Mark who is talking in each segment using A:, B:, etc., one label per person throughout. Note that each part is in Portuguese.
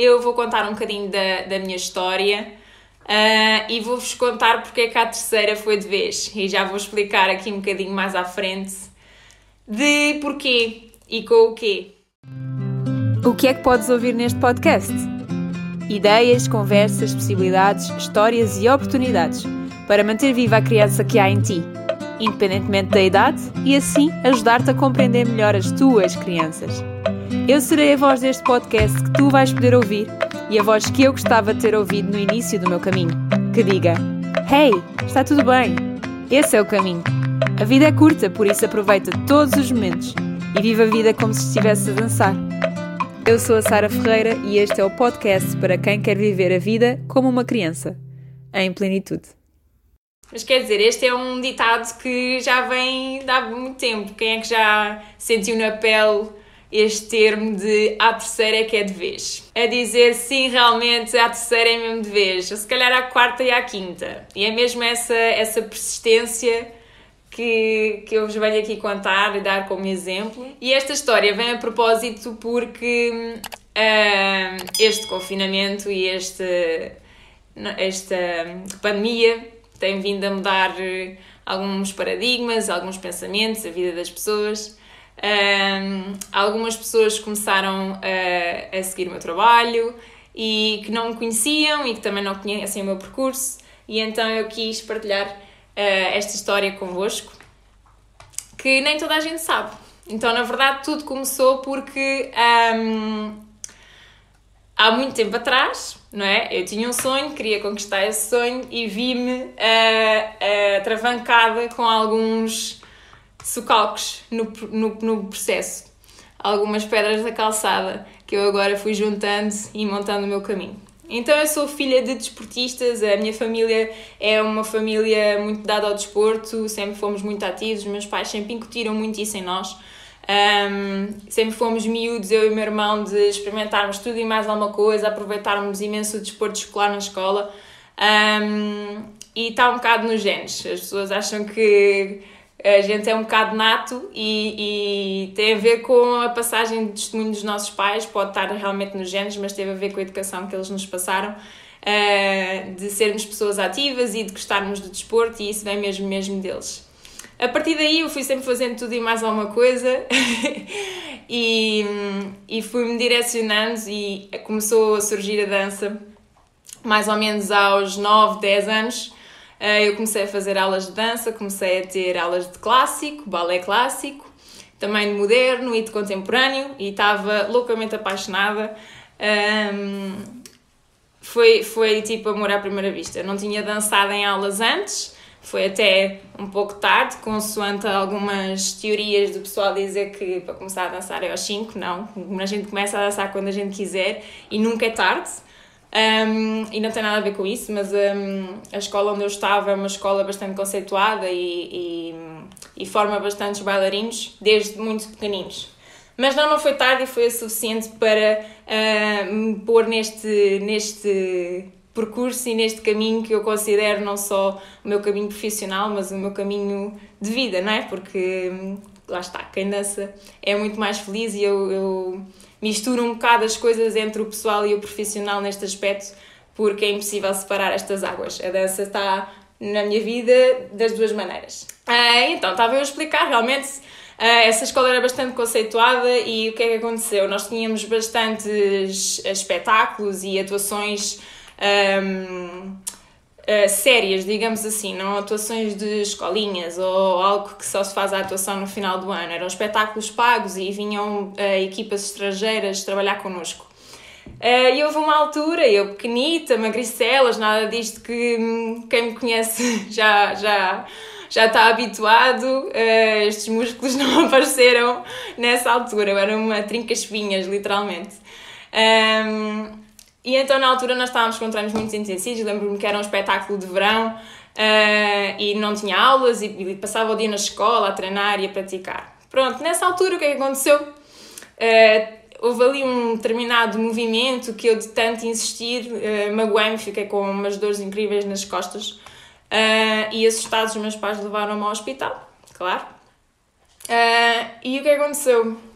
A: eu vou contar um bocadinho da, da minha história uh, e vou-vos contar porque é que a terceira foi de vez. E já vou explicar aqui um bocadinho mais à frente de porquê e com o quê.
B: O que é que podes ouvir neste podcast? Ideias, conversas, possibilidades, histórias e oportunidades para manter viva a criança que há em ti, independentemente da idade, e assim ajudar-te a compreender melhor as tuas crianças. Eu serei a voz deste podcast que tu vais poder ouvir e a voz que eu gostava de ter ouvido no início do meu caminho, que diga: Hey, está tudo bem? Esse é o caminho. A vida é curta, por isso aproveita todos os momentos e vive a vida como se estivesse a dançar. Eu sou a Sara Ferreira e este é o podcast para quem quer viver a vida como uma criança, em plenitude.
A: Mas quer dizer, este é um ditado que já vem de há muito tempo. Quem é que já sentiu na pele este termo de a terceira é que é de vez? A dizer sim, realmente a terceira é mesmo de vez. Se calhar a quarta e a quinta. E é mesmo essa, essa persistência que, que eu vos venho aqui contar e dar como exemplo. E esta história vem a propósito porque uh, este confinamento e este, esta pandemia tem vindo a mudar eh, alguns paradigmas, alguns pensamentos, a vida das pessoas. Um, algumas pessoas começaram a, a, seguir o meu trabalho e que não me conheciam e que também não conhecem o meu percurso, e então eu quis partilhar uh, esta história convosco, que nem toda a gente sabe. Então, na verdade, tudo começou porque um, há muito tempo atrás, não é? Eu tinha um sonho, queria conquistar esse sonho e vi-me uh, uh, travancada com alguns socalcos no, no, no processo. Algumas pedras da calçada que eu agora fui juntando e montando o meu caminho. Então eu sou filha de desportistas, a minha família é uma família muito dada ao desporto, sempre fomos muito ativos, meus pais sempre incutiram muito isso em nós. Um, sempre fomos miúdos, eu e o meu irmão, de experimentarmos tudo e mais alguma coisa, aproveitarmos imenso o desporto escolar na escola. Um, e está um bocado nos genes. As pessoas acham que a gente é um bocado nato e, e, tem a ver com a passagem de testemunho dos nossos pais, pode estar realmente nos genes, mas teve a ver com a educação que eles nos passaram, uh, de sermos pessoas ativas e de gostarmos do desporto, e isso vem mesmo, mesmo deles. A partir daí eu fui sempre fazendo tudo e mais alguma coisa e, e fui-me direcionando e começou a surgir a dança mais ou menos aos 9, 10 anos. Eh, eu comecei a fazer aulas de dança, comecei a ter aulas de clássico, balé clássico, também de moderno e de contemporâneo e estava loucamente apaixonada. Um, foi, foi tipo amor à primeira vista. Não tinha dançado em aulas antes, foi até um pouco tarde, consoante algumas teorias do pessoal dizer que para começar a dançar é aos 5, não. A gente começa a dançar quando a gente quiser e nunca é tarde. Um, e não tem nada a ver com isso, mas um, a escola onde eu estava é uma escola bastante conceituada e, e, e forma bastantes bailarinos desde muito pequeninos. Mas não, não foi tarde e foi o suficiente para uh, me pôr neste, neste percurso e neste caminho que eu considero não só o meu caminho profissional, mas o meu caminho de vida, não é? Porque lá está, quem dança é muito mais feliz e eu, eu misturo um bocado as coisas entre o pessoal e o profissional neste aspecto, porque é impossível separar estas águas. A dança está na minha vida das duas maneiras. Ah, então, estava eu a explicar realmente. Uh, essa escola era bastante conceituada e o que é que aconteceu? Nós tínhamos bastantes espetáculos e atuações um, uh, sérias, digamos assim, não atuações de escolinhas ou algo que só se faz a atuação no final do ano. Eram espetáculos pagos e vinham uh, equipas estrangeiras trabalhar connosco. Uh, e houve uma altura, eu pequenita, magricelas, nada disto que hum, quem me conhece já, já, já está habituado, uh, estes músculos não apareceram nessa altura, eu era uma trinca-espinhas, literalmente. Um, e então na altura nós estávamos com treinos muito intensivos, lembro-me que era um espetáculo de verão uh, e não tinha aulas e, e, passava o dia na escola a treinar e a praticar. Pronto, nessa altura o que é que aconteceu? Uh, houve ali um determinado movimento que eu de tanto insistir uh, magoei-me, fiquei com umas dores incríveis nas costas uh, e assustados os meus pais levaram-me ao hospital, claro. Uh, e o que aconteceu?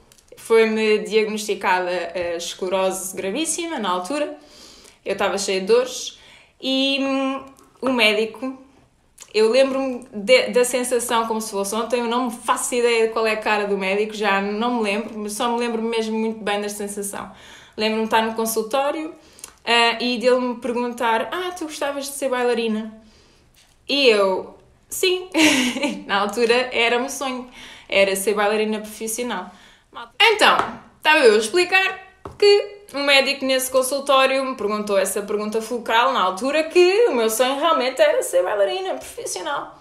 A: Foi-me diagnosticada a esclerose gravíssima na altura. Eu estava cheia de dores e hum, o médico, eu lembro-me da sensação como se fosse ontem, eu não me faço ideia de qual é a cara do médico, já não me lembro, só me lembro mesmo muito bem da sensação. Lembro-me de estar no consultório uh, e dele me perguntar: Ah, tu gostavas de ser bailarina? E eu, sim, na altura era um sonho, era ser bailarina profissional. Então, estava eu a explicar que o médico nesse consultório me perguntou essa pergunta fulcral na altura que o meu sonho realmente era ser bailarina profissional.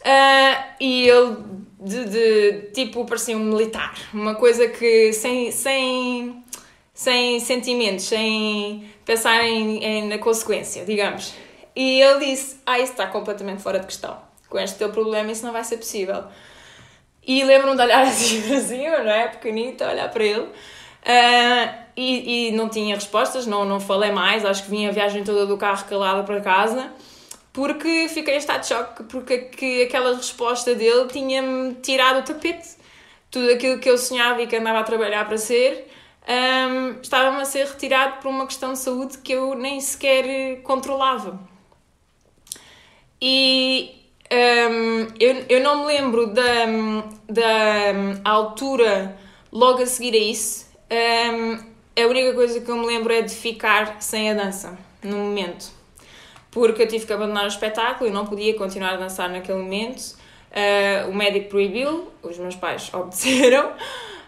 A: Uh, e ele, de, de, tipo, parecia um militar. Uma coisa que sem, sem, sem sentimentos, sem pensar em, em, na consequência, digamos. E ele disse: Ah, isso está completamente fora de questão. Com este teu problema, isso não vai ser possível. E lembro-me de olhar assim para cima, não é? Pequenito, olhar para ele. Uh, e, e, não tinha respostas, não, não falei mais. Acho que vim a viagem toda do carro calada para casa, porque fiquei em estado de choque, porque que aquela resposta dele tinha-me tirado o tapete. Tudo aquilo que eu sonhava e que andava a trabalhar para ser, um, estava-me a ser retirado por uma questão de saúde que eu nem sequer controlava. E um, eu, eu não me lembro da, da altura logo a seguir a isso. Um, a única coisa que eu me lembro é de ficar sem a dança no momento. Porque eu tive que abandonar o espetáculo, eu não podia continuar a dançar naquele momento. Uh, o médico proibiu, os meus pais obedeceram.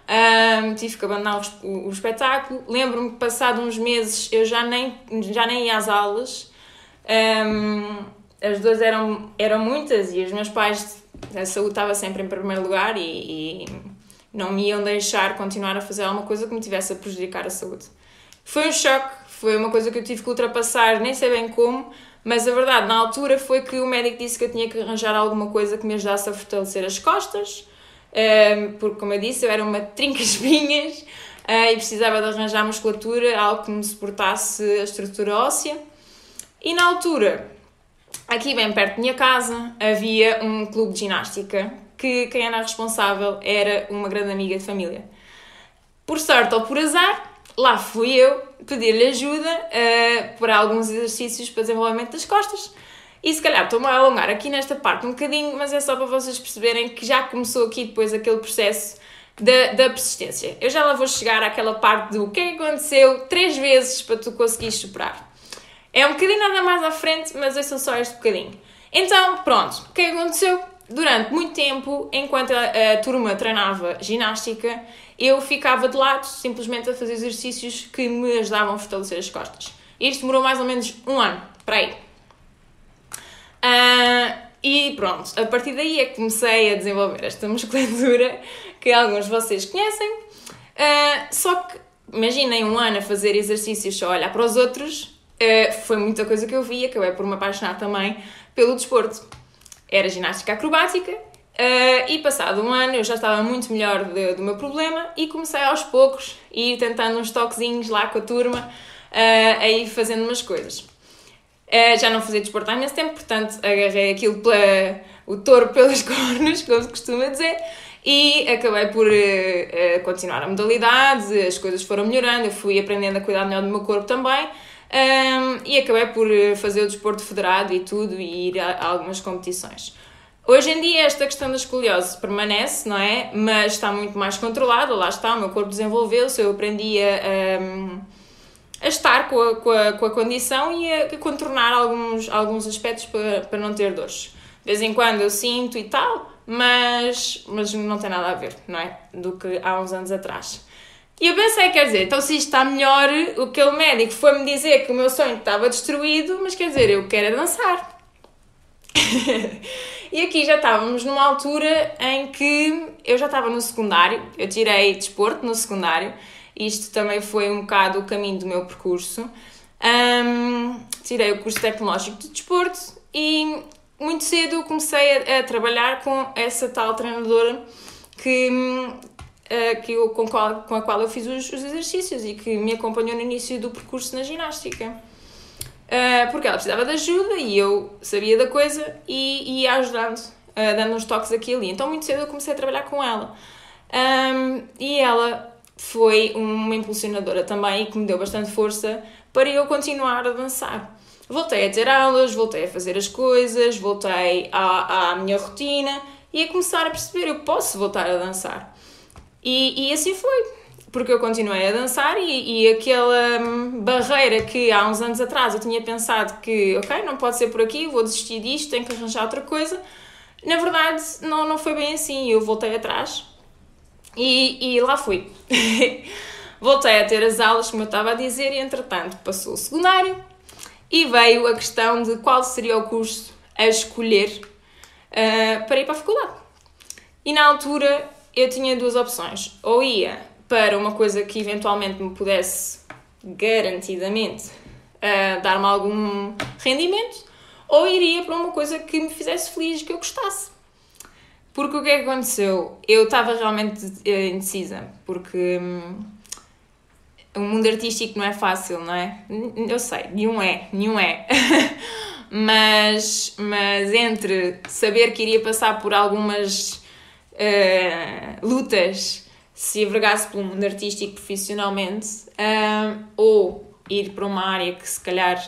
A: Um, tive que abandonar o, o espetáculo. Lembro-me que, passado uns meses, eu já nem, já nem ia às aulas. Um, as duas eram, eram muitas e os meus pais, a saúde estava sempre em primeiro lugar e, e não me iam deixar continuar a fazer alguma coisa que me tivesse a prejudicar a saúde. Foi um choque, foi uma coisa que eu tive que ultrapassar, nem sei bem como, mas a verdade, na altura, foi que o médico disse que eu tinha que arranjar alguma coisa que me ajudasse a fortalecer as costas, ehm, porque, como eu disse, eu era uma trinca-espinhas eh, e precisava de arranjar musculatura, algo que me suportasse a estrutura óssea. E na altura, aqui bem perto da minha casa, havia um clube de ginástica que quem era responsável era uma grande amiga de família. Por sorte ou por azar, lá fui eu pedir-lhe ajuda uh, para alguns exercícios para desenvolvimento das costas. E se calhar estou-me a alongar aqui nesta parte um bocadinho, mas é só para vocês perceberem que já começou aqui depois aquele processo da, da persistência. Eu já lá vou chegar àquela parte do que é que aconteceu três vezes para tu conseguires superar. É um bocadinho nada mais à frente, mas sou só este bocadinho. Então, pronto, o que é que aconteceu? Durante muito tempo, enquanto a, a turma treinava ginástica, eu ficava de lado simplesmente a fazer exercícios que me ajudavam a fortalecer as costas. Isto demorou mais ou menos um ano, para aí. Uh, e pronto, a partir daí é que comecei a desenvolver esta musculatura que alguns de vocês conhecem. Uh, só que imaginem um ano a fazer exercícios só a olhar para os outros, uh, foi muita coisa que eu vi, acabei por me apaixonar também pelo desporto. Era ginástica acrobática uh, e passado um ano eu já estava muito melhor do meu problema e comecei aos poucos a ir tentando uns toquezinhos lá com a turma, uh, a ir fazendo umas coisas. Já não fazia desporto há imenso tempo, portanto agarrei aquilo pela, o touro pelas cornas, como se costuma dizer, e acabei por uh, continuar a modalidade, as coisas foram melhorando, eu fui aprendendo a cuidar melhor do meu corpo também, um, e acabei por eh, fazer o desporto federado e tudo e ir a, a, algumas competições. Hoje em dia esta questão da escoliose permanece, não é? Mas está muito mais controlada, lá está, o meu corpo desenvolveu-se, eu aprendi a, um, a estar com a, com, a, com a condição e a, contornar alguns, alguns aspectos para, para não ter dores. De vez em quando eu sinto e tal, mas, mas não tem nada a ver, não é? Do que há uns anos atrás. E eu pensei, quer dizer, então se isto está melhor, aquele médico foi-me dizer que o meu sonho estava destruído, mas quer dizer, eu quero dançar. e aqui já estávamos numa altura em que eu já estava no secundário, eu tirei desporto no secundário, isto também foi um bocado o caminho do meu percurso. Um, tirei o curso tecnológico de desporto e muito cedo comecei a, a trabalhar com essa tal treinadora que, uh, que eu, com, qual, com a qual eu fiz os, os, exercícios e que me acompanhou no início do percurso na ginástica. Uh, porque ela precisava de ajuda e eu sabia da coisa e ia ajudando, uh, dando uns toques aqui e ali. Então, muito cedo eu comecei a trabalhar com ela. Um, e ela foi uma impulsionadora também e que me deu bastante força para eu continuar a dançar. Voltei a ter aulas, voltei a fazer as coisas, voltei à, à minha rotina e a começar a perceber eu posso voltar a dançar. E, e assim foi porque eu continuei a dançar e, e aquela hum, barreira que há uns anos atrás eu tinha pensado que, ok, não pode ser por aqui, vou desistir disto, tenho que arranjar outra coisa. Na verdade, não, não foi bem assim. Eu voltei atrás e, e lá fui. voltei a ter as aulas, como eu estava a dizer, e entretanto passou o secundário e veio a questão de qual seria o curso a escolher uh, para ir para a faculdade. E na altura eu tinha duas opções. Ou ia para uma coisa que eventualmente me pudesse garantidamente uh, dar-me algum rendimento, ou iria para uma coisa que me fizesse feliz, que eu gostasse. Porque o que é que aconteceu? Eu estava realmente uh, indecisa, porque hum, o mundo artístico não é fácil, não é? Eu sei, nenhum é, nenhum é. mas, mas entre saber que iria passar por algumas uh, lutas se envergasse pelo mundo artístico profissionalmente um, ou ir para uma área que se calhar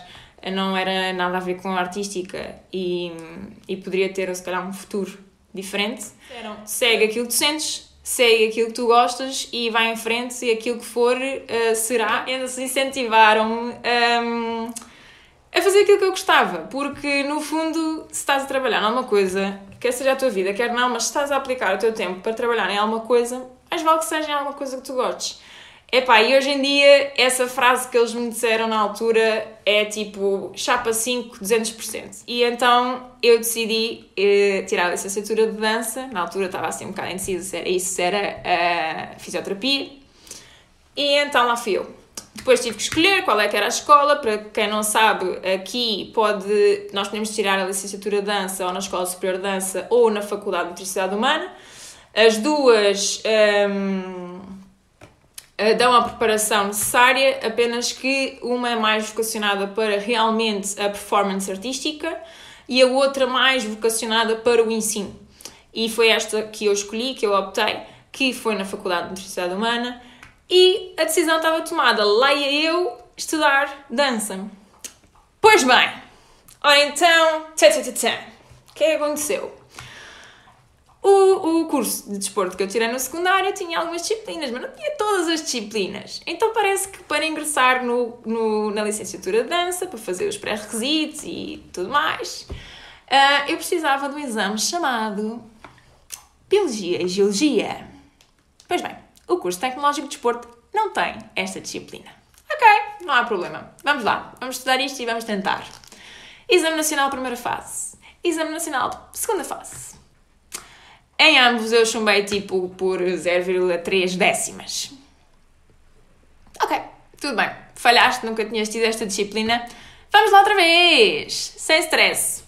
A: não era nada a ver com a artística e, e poderia ter se calhar um futuro diferente. Segue aquilo que tu sentes, segue aquilo que tu gostas e vai em frente e aquilo que for uh, será. Eles incentivaram-me um, a fazer aquilo que eu gostava, porque no fundo, se estás a trabalhar numa coisa, quer seja a tua vida, quer não, mas se estás a aplicar o teu tempo para trabalhar em alguma coisa, mas vale que seja alguma coisa que tu gostes. Epá, e hoje em dia, essa frase que eles me disseram na altura é tipo chapa 5, 200%. E então eu decidi eh, tirar a licenciatura de dança. Na altura estava assim um bocado indecisa se era isso, se era a fisioterapia. E então lá fui eu. Depois tive que escolher qual é que era a escola. Para quem não sabe, aqui pode. Nós podemos tirar a licenciatura de dança ou na Escola Superior de Dança ou na Faculdade de Motricidade Humana. As duas um, eh, dão a preparação necessária, apenas que uma é mais vocacionada para realmente a performance artística e a outra mais vocacionada para o ensino. E foi esta que eu escolhi, que eu optei, que foi na Faculdade de Nutrição Humana, e a decisão estava tomada. Lá ia eu estudar dança. Pois bem, ora então, tã, tã, tã, tã. o que é que aconteceu? O, o curso de desporto que eu tirei no secundário tinha algumas disciplinas, mas não tinha todas as disciplinas. Então parece que para ingressar no, no na licenciatura de dança, para fazer os pré-requisitos e tudo mais, uh, eu precisava de um exame chamado Biologia e Geologia. Pois bem, o curso Tecnológico de Desporto não tem esta disciplina. Ok, não há problema. Vamos lá, vamos estudar isto e vamos tentar. Exame Nacional primeira fase. Exame Nacional segunda fase em ambos eu chumbei tipo por 0,3 décimas. Ok, tudo bem. Falhaste, nunca tinhas tido esta disciplina. Vamos lá outra vez! Sem stress.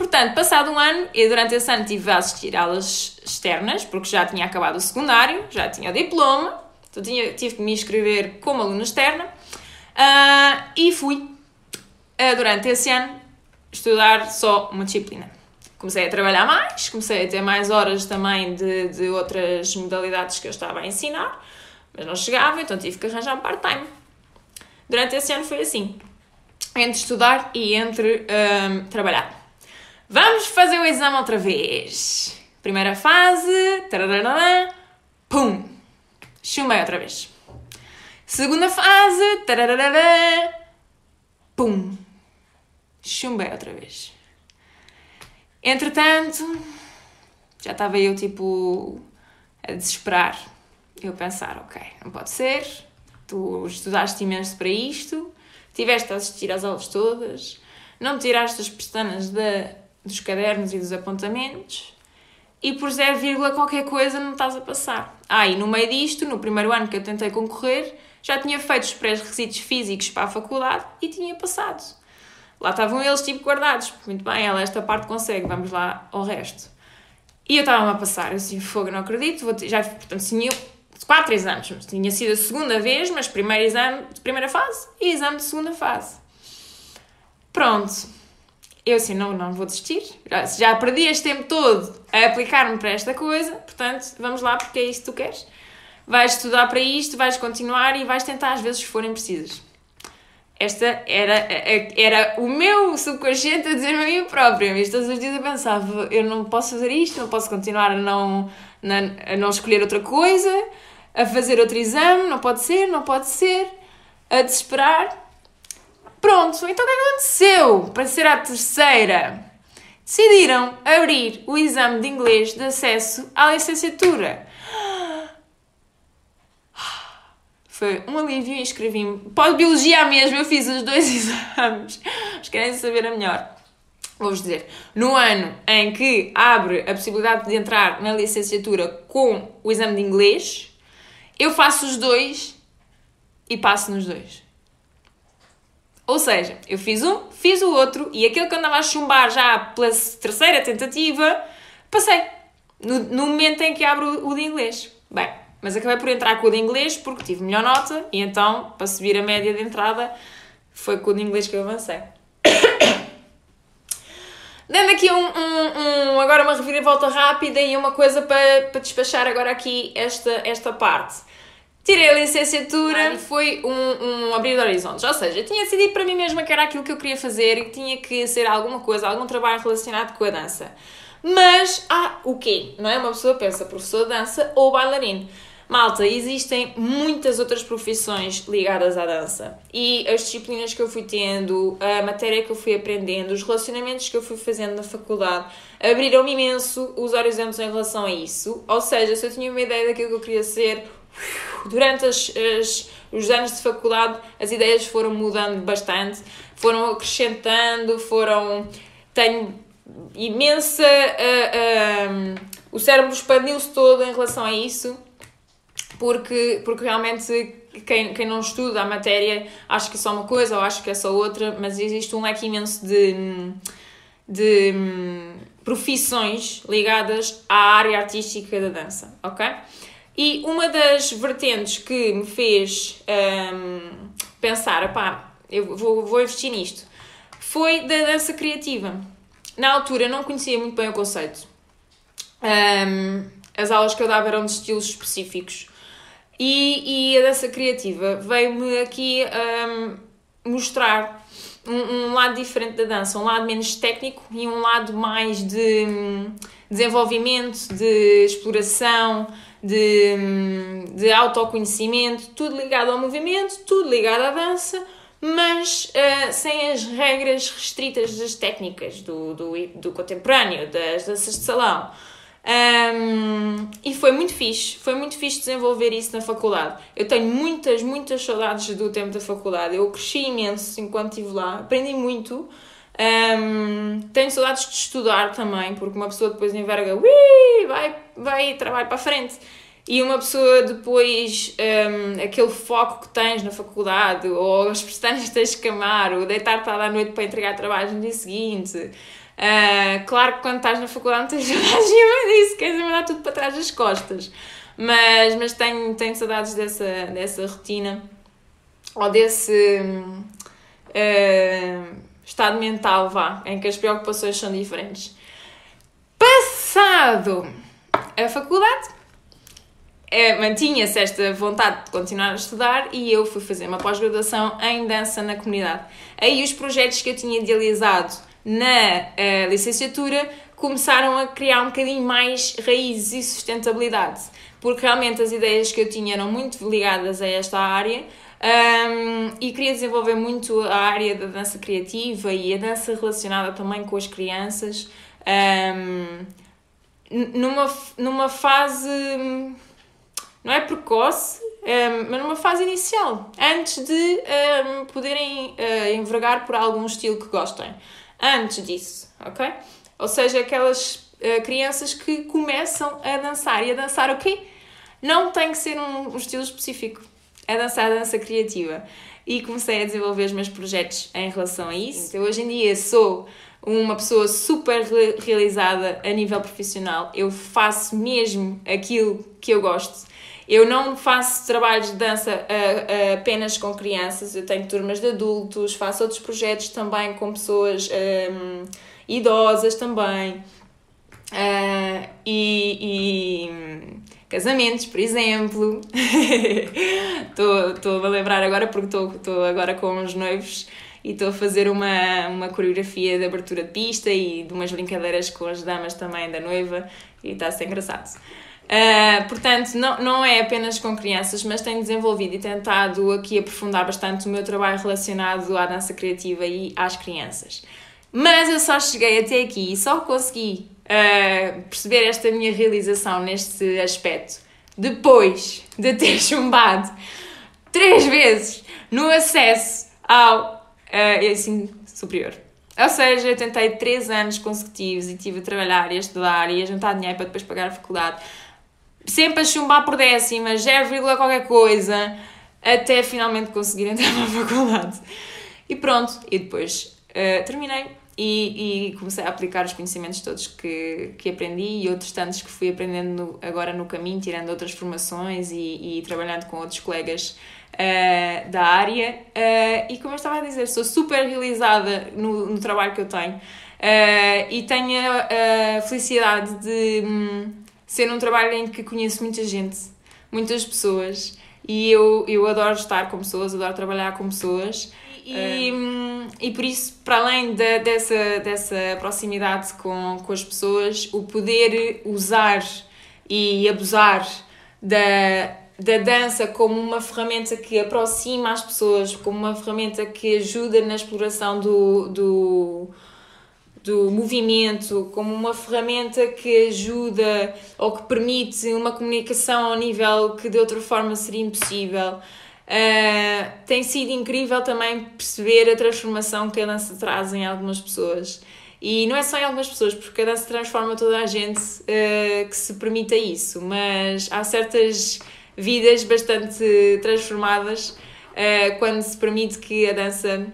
A: Portanto, passado um ano, e durante esse ano tive a assistir aulas externas, porque já tinha acabado o secundário, já tinha o diploma, então tinha, tive que me inscrever como aluna externa, uh, e fui, uh, durante esse ano, estudar só uma disciplina comecei a trabalhar mais, comecei a ter mais horas também de, de outras modalidades que eu estava a ensinar, mas não chegava, então tive que arranjar um part-time. Durante esse ano foi assim, entre estudar e entre um, trabalhar. Vamos fazer o exame outra vez. Primeira fase, pum, chumei outra vez. Segunda fase, pum, chumbei outra vez. Entretanto, já estava eu tipo a desesperar. Eu pensar, ok, não pode ser, tu estudaste imenso para isto, tiveste a assistir às aulas todas, não tiraste as pestanas de, dos cadernos e dos apontamentos e por 0, qualquer coisa não estás a passar. Ah, e no meio disto, no primeiro ano que eu tentei concorrer, já tinha feito os pré-requisitos físicos para a faculdade e tinha passado. Lá estavam eles, tipo, guardados. Muito bem, ela esta parte consegue, vamos lá ao resto. E eu estava-me a passar, assim, fogo, não acredito. Vou já, portanto, tinha quatro exames. Tinha sido a segunda vez, mas primeiro exame de primeira fase e exame de segunda fase. Pronto. Eu assim, não, não vou desistir. Já, já perdi este tempo todo a aplicar-me para esta coisa, portanto, vamos lá porque é isso que tu queres. Vais estudar para isto, vais continuar e vais tentar às vezes se forem precisas. Esta era, era o meu subconsciente a dizer-me a mim própria. Mas todos os dias eu pensava, eu não posso fazer isto, não posso continuar a não, a não escolher outra coisa, a fazer outro exame, não pode ser, não pode ser, a desesperar. Pronto, então o que aconteceu para ser a terceira? Decidiram abrir o exame de inglês de acesso à licenciatura. Foi um alívio e inscrevi-me. Pode biologia mesmo, eu fiz os dois exames. Mas querem saber a melhor. Vou-vos dizer, no ano em que abre a possibilidade de entrar na licenciatura com o exame de inglês, eu faço os dois e passo nos dois. Ou seja, eu fiz um, fiz o outro e aquele que andava a chumbar já pela terceira tentativa, passei. No, no momento em que abro o de inglês. Bem, mas acabei por entrar com o de inglês porque tive melhor nota e então, para subir a média de entrada, foi com o de inglês que eu avancei. Dando aqui um, um, um, agora uma reviravolta rápida e uma coisa para, para despachar agora aqui esta, esta parte. Tirei a licenciatura e foi um, um abrir de horizontes. Ou seja, eu tinha decidido para mim mesma que era aquilo que eu queria fazer e que tinha que ser alguma coisa, algum trabalho relacionado com a dança. Mas, ah, o quê? Não é? Uma pessoa pensa professor de dança ou bailarino. Malta, existem muitas outras profissões ligadas à dança. E as disciplinas que eu fui tendo, a matéria que eu fui aprendendo, os relacionamentos que eu fui fazendo na faculdade, abriram-me imenso os horizontes em relação a isso. Ou seja, se eu tinha uma ideia daquilo que eu queria ser, durante as, as, os anos de faculdade as ideias foram mudando bastante, foram acrescentando, foram. Tenho imensa. Uh, uh, o cérebro expandiu-se todo em relação a isso, porque, porque realmente quem, quem não estuda a matéria acha que é só uma coisa ou acha que é só outra, mas existe um leque imenso de. de profissões ligadas à área artística da dança, ok? E uma das vertentes que me fez um, pensar, pá, eu vou, vou investir nisto, foi da dança criativa. Na altura não conhecia muito bem o conceito. Um, as aulas que eu dava eram de estilos específicos. E, e a dança criativa veio-me aqui um, mostrar um, um, lado diferente da dança, um lado menos técnico e um lado mais de hum, desenvolvimento, de exploração, de, de autoconhecimento, tudo ligado ao movimento, tudo ligado à dança, mas uh, sem as regras restritas das técnicas do, do, do contemporâneo, das danças de salão. Um, e foi muito fixe, foi muito fixe desenvolver isso na faculdade. Eu tenho muitas, muitas saudades do tempo da faculdade. Eu cresci imenso enquanto estive lá, aprendi muito. Um, tenho saudades de estudar também, porque uma pessoa depois enverga, ui, vai, vai trabalho para a frente. E uma pessoa depois, um, aquele foco que tens na faculdade, ou as pestanas que tens de camar, ou deitar-te à noite para entregar trabalhos no dia seguinte. Uh, claro que quando estás na faculdade não tens saudades nenhuma disso, queres mandar tudo para trás das costas. Mas, mas tenho, tenho saudades dessa, dessa rotina, ou desse. Uh, estado mental, vá, em que as preocupações são diferentes. Passado a faculdade, é, mantinha-se esta vontade de continuar a estudar e eu fui fazer uma pós-graduação em dança na comunidade. Aí os projetos que eu tinha idealizado na uh, licenciatura começaram a criar um bocadinho mais raízes e sustentabilidade, porque realmente as ideias que eu tinha eram muito ligadas a esta área um, e queria desenvolver muito a área da dança criativa e a dança relacionada também com as crianças um, numa, numa fase não é precoce, um, mas numa fase inicial, antes de poderem uh, envergar por algum estilo que gostem. Antes disso, ok? Ou seja, aquelas uh, crianças que começam a dançar. E a dançar o quê? Não tem que ser um, um estilo específico a dançar a dança criativa e comecei a desenvolver os meus projetos em relação a isso. Então, hoje em dia sou uma pessoa super realizada a nível profissional, eu faço mesmo aquilo que eu gosto Eu não faço trabalhos de dança uh, uh, apenas com crianças, eu tenho turmas de adultos, faço outros projetos também com pessoas um, idosas também. Uh, e, e, casamentos, por exemplo. Estou a lembrar agora porque estou agora com os noivos e estou a fazer uma, uma coreografia de abertura de pista e de umas brincadeiras com as damas também da noiva e está a ser engraçado. Uh, portanto, não, não é apenas com crianças, mas tenho desenvolvido e tentado aqui aprofundar bastante o meu trabalho relacionado à dança criativa e às crianças. Mas eu só cheguei até aqui e só consegui uh, perceber esta minha realização neste aspecto depois de ter chumbado três vezes no acesso ao uh, ensino superior. Ou seja, eu tentei três anos consecutivos e tive a trabalhar e a estudar e a juntar dinheiro para depois pagar a faculdade. Sempre a chumbar por décimas, 0, qualquer coisa, até finalmente conseguir entrar na faculdade. E pronto, e depois uh, terminei e, e, comecei a aplicar os conhecimentos todos que, que aprendi e outros tantos que fui aprendendo agora no caminho, tirando outras formações e, e trabalhando com outros colegas uh, da área. Uh, e como eu estava a dizer, sou super realizada no, no trabalho que eu tenho uh, e tenho a, felicidade de um, ser um trabalho em que conheço muita gente, muitas pessoas. E eu, eu adoro estar com pessoas, adoro trabalhar com pessoas. E, e por isso, para além de, dessa, dessa proximidade com, com as pessoas, o poder usar e abusar da, da dança como uma ferramenta que aproxima as pessoas, como uma ferramenta que ajuda na exploração do, do, do movimento, como uma ferramenta que ajuda ou que permite uma comunicação ao nível que de outra forma seria impossível. Uh, tem sido incrível também perceber a transformação que a dança traz em algumas pessoas. E não é só em algumas pessoas, porque a dança transforma toda a gente uh, que se permita isso, mas há certas vidas bastante transformadas uh, quando se permite que a dança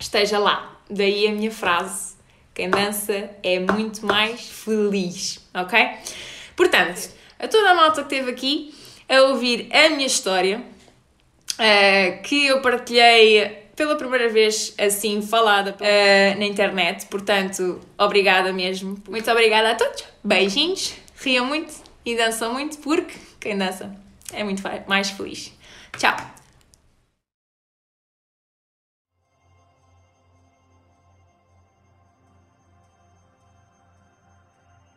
A: esteja lá. Daí a minha frase: quem dança é muito mais feliz, ok? Portanto, a toda a malta que esteve aqui a ouvir a minha história, uh, que eu partilhei pela primeira vez assim falada uh, na internet, portanto, obrigada mesmo. Muito obrigada a todos. Beijinhos, riam muito e dançam muito porque quem dança é muito mais feliz. Tchau!